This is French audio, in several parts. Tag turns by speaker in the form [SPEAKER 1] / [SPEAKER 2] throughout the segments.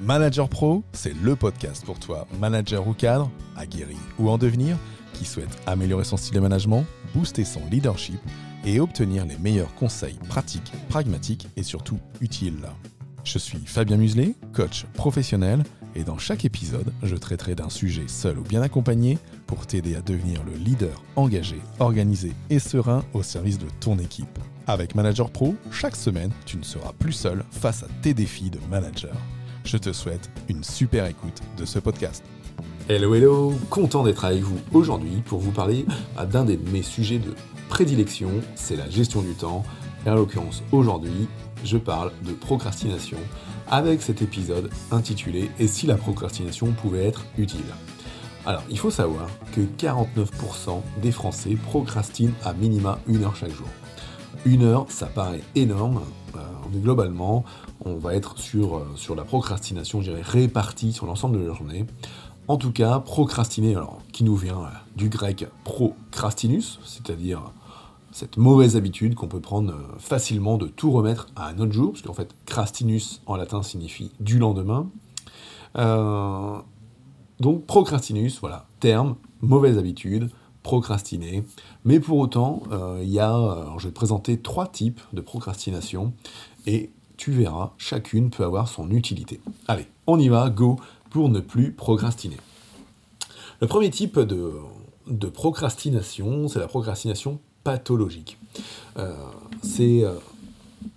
[SPEAKER 1] Manager Pro, c'est le podcast pour toi, manager ou cadre, aguerri ou en devenir, qui souhaite améliorer son style de management, booster son leadership et obtenir les meilleurs conseils pratiques, pragmatiques et surtout utiles. Je suis Fabien Muselet, coach professionnel, et dans chaque épisode, je traiterai d'un sujet seul ou bien accompagné pour t'aider à devenir le leader engagé, organisé et serein au service de ton équipe. Avec Manager Pro, chaque semaine, tu ne seras plus seul face à tes défis de manager. Je te souhaite une super écoute de ce podcast.
[SPEAKER 2] Hello hello, content d'être avec vous aujourd'hui pour vous parler d'un de mes sujets de prédilection, c'est la gestion du temps. Et en l'occurrence aujourd'hui, je parle de procrastination avec cet épisode intitulé Et si la procrastination pouvait être utile? Alors, il faut savoir que 49% des Français procrastinent à minima une heure chaque jour. Une heure, ça paraît énorme, euh, mais globalement, on va être sur, euh, sur la procrastination, je dirais, répartie sur l'ensemble de la journée. En tout cas, procrastiner, alors, qui nous vient euh, du grec procrastinus, c'est-à-dire cette mauvaise habitude qu'on peut prendre facilement de tout remettre à un autre jour, parce qu'en fait, crastinus en latin signifie du lendemain. donc, procrastinus, voilà, terme, mauvaise habitude, procrastiner. Mais pour autant, euh, il y a, je vais te présenter trois types de procrastination et tu verras, chacune peut avoir son utilité. Allez, on y va, go, pour ne plus procrastiner. Le premier type de, procrastination, c'est la procrastination pathologique. Euh, euh,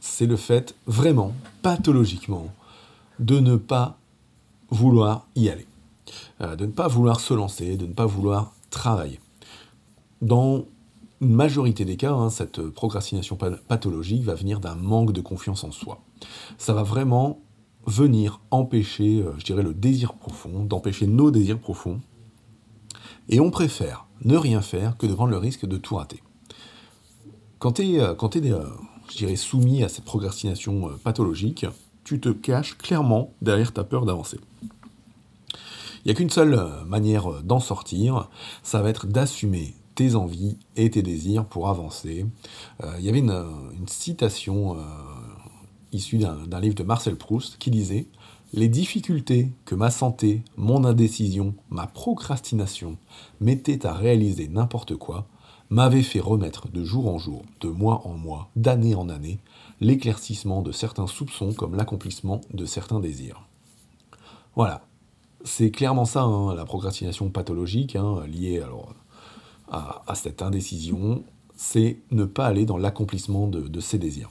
[SPEAKER 2] c'est le fait vraiment, pathologiquement, de ne pas vouloir y aller, de ne pas vouloir se lancer, de ne pas vouloir travailler. Dans une majorité des cas, hein, cette procrastination pathologique va venir d'un manque de confiance en soi. Ça va vraiment venir empêcher, euh, je dirais, le désir profond, d'empêcher nos désirs profonds. Et on préfère ne rien faire que de prendre le risque de tout rater. Quand tu es, euh, euh, je dirais, soumis à cette procrastination pathologique, tu te caches clairement derrière ta peur d'avancer. Il n'y a qu'une seule manière d'en sortir, ça va être d'assumer tes envies et tes désirs pour avancer. Euh, il y avait une, citation euh, issue d'un livre de Marcel Proust qui disait Les difficultés que ma santé, mon indécision, ma procrastination mettaient à réaliser n'importe quoi m'avaient fait remettre de jour en jour, de mois en mois, d'année en année, l'éclaircissement de certains soupçons comme l'accomplissement de certains désirs. Voilà, c'est clairement ça, hein, la procrastination pathologique, hein, liée alors, à, cette indécision, c'est ne pas aller dans l'accomplissement de, ses désirs.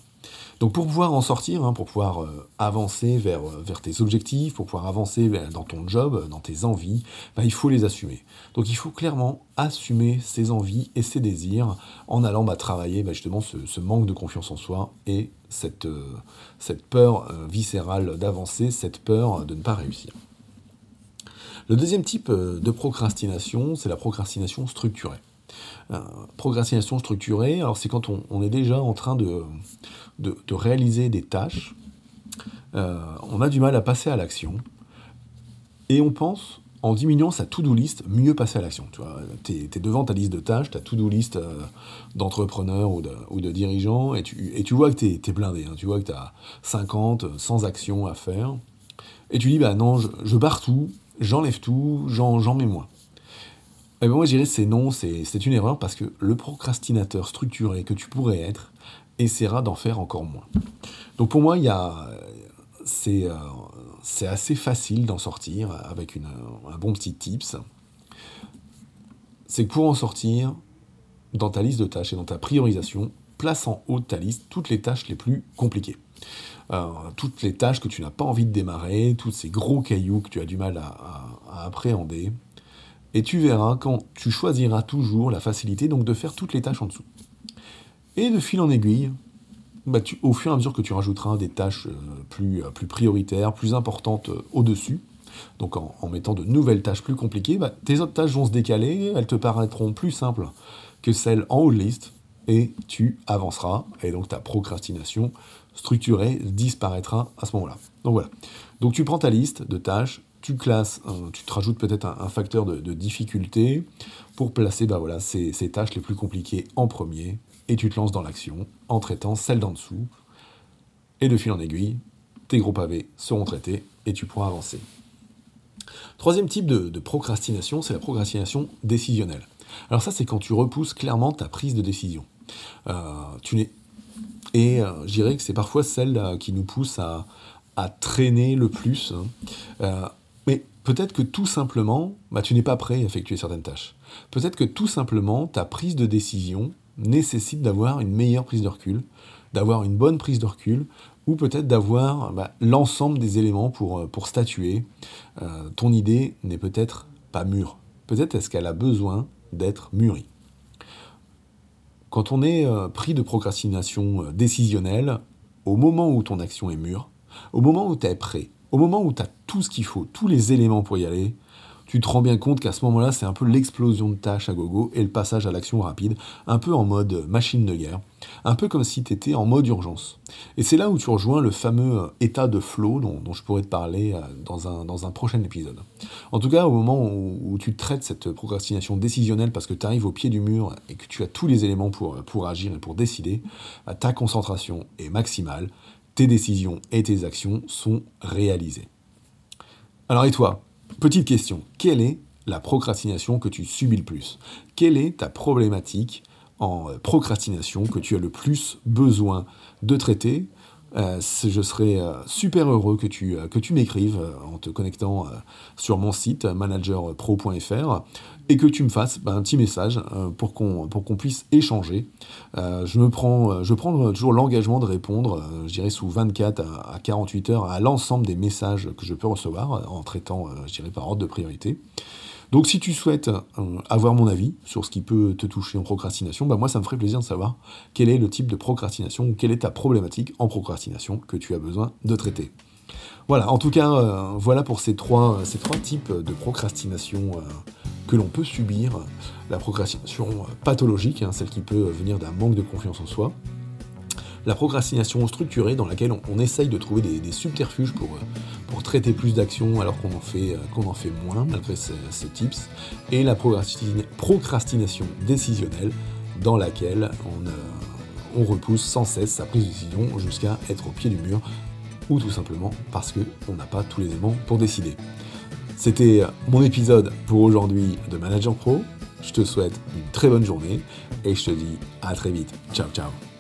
[SPEAKER 2] Donc pour pouvoir en sortir, hein, pour pouvoir euh, avancer vers, euh, vers tes objectifs, pour pouvoir avancer dans ton job, dans tes envies, ben, il faut les assumer. Donc il faut clairement assumer ses envies et ses désirs en allant bah, travailler bah, justement ce, manque de confiance en soi et cette, euh, cette peur viscérale d'avancer, cette peur de ne pas réussir. Le deuxième type de procrastination, c'est la procrastination structurée. Euh, procrastination structurée, alors c'est quand on, est déjà en train de, réaliser des tâches, euh, on a du mal à passer à l'action, et on pense, en diminuant sa to-do list, mieux passer à l'action. Tu es, devant ta liste de tâches, ta to-do list euh, d'entrepreneurs ou de, dirigeants, et tu, vois que tu es, blindé, hein. tu vois que tu as 50, 100 actions à faire, et tu dis, bah non, je, je barre tout, j'enlève tout, j'en mets moins. Eh ben, moi, je dirais c'est non, c'est une erreur parce que le procrastinateur structuré que tu pourrais être essaiera d'en faire encore moins. Donc pour moi, il y a, c'est, euh, assez facile d'en sortir avec un bon petit tips. C'est que pour en sortir, dans ta liste de tâches et dans ta priorisation, place en haut de ta liste toutes les tâches les plus compliquées. Euh, toutes les tâches que tu n'as pas envie de démarrer, tous ces gros cailloux que tu as du mal à appréhender, et tu verras quand tu choisiras toujours la facilité, donc de faire toutes les tâches en dessous. Et de fil en aiguille, bah, au fur et à mesure que tu rajouteras des tâches euh, plus, euh, plus prioritaires, plus importantes euh, au-dessus, donc en, mettant de nouvelles tâches plus compliquées, bah, tes autres tâches vont se décaler, elles te paraîtront plus simples que celles en haut de liste, et tu avanceras, et donc ta procrastination structurée disparaîtra à ce moment-là. Donc voilà. Donc tu prends ta liste de tâches, tu classes, tu te rajoutes peut-être un, facteur de, difficulté pour placer bah voilà, ces, ces, tâches les plus compliquées en premier, et tu te lances dans l'action en traitant celles d'en dessous. Et de fil en aiguille, tes gros pavés seront traités et tu pourras avancer. Troisième type de, procrastination, c'est la procrastination décisionnelle. Alors ça, c'est quand tu repousses clairement ta prise de décision. Euh, tu et euh, je dirais que c'est parfois celle euh, qui nous pousse à, traîner le plus. Hein. Mais peut-être que tout simplement, bah, tu n'es pas prêt à effectuer certaines tâches. Peut-être que tout simplement, ta prise de décision nécessite d'avoir une meilleure prise de recul, d'avoir une bonne prise de recul, ou peut-être d'avoir bah, l'ensemble des éléments pour, euh, statuer. Euh, ton idée n'est peut-être pas mûre. Peut-être est-ce qu'elle a besoin d'être mûrie. Quand on est euh, pris de procrastination décisionnelle, au moment où ton action est mûre, au moment où tu es prêt, au moment où tu as tout ce qu'il faut, tous les éléments pour y aller, tu te rends bien compte qu'à ce moment-là, c'est un peu l'explosion de tâches à gogo et le passage à l'action rapide, un peu en mode machine de guerre, un peu comme si tu étais en mode urgence. Et c'est là où tu rejoins le fameux euh, état de flow dont, je pourrais te parler euh, dans un, dans un, prochain épisode. En tout cas, au moment où, tu traites cette procrastination décisionnelle parce que tu arrives au pied du mur et que tu as tous les éléments pour, pour agir et pour décider, bah, ta concentration est maximale, tes décisions et tes actions sont réalisées. Alors et toi Petite question, quelle est la procrastination que tu subis le plus? Quelle est ta problématique en euh, procrastination que tu as le plus besoin de traiter euh, je serais euh, super heureux que tu, que tu m'écrives en te connectant sur mon site managerpro.fr et que tu me fasses bah, un petit message pour qu'on puisse échanger. je, prends, je prends toujours l'engagement de répondre, je dirais sous 24 à, 48 heures, à l'ensemble des messages que je peux recevoir en traitant, je dirais, par ordre de priorité. Donc si tu souhaites euh, avoir mon avis sur ce qui peut te toucher en procrastination, bah moi ça me ferait plaisir de savoir quel est le type de procrastination ou quelle est ta problématique en procrastination que tu as besoin de traiter. Voilà, en tout cas, euh, voilà pour ces trois, types de procrastination euh, que l'on peut subir. La procrastination pathologique, hein, celle qui peut venir d'un manque de confiance en soi, la procrastination structurée dans laquelle on, essaye de trouver des, subterfuges pour, pour traiter plus d'actions alors qu'on en, fait, euh, moins malgré ces, tips, et la procrastination décisionnelle dans laquelle on, euh, on repousse sans cesse sa prise de décision jusqu'à être au pied du mur, ou tout simplement parce qu'on n'a pas tous les éléments pour décider. C'était mon épisode pour aujourd'hui de Manager Pro. Je te souhaite une très bonne journée et je te dis à très vite. Ciao ciao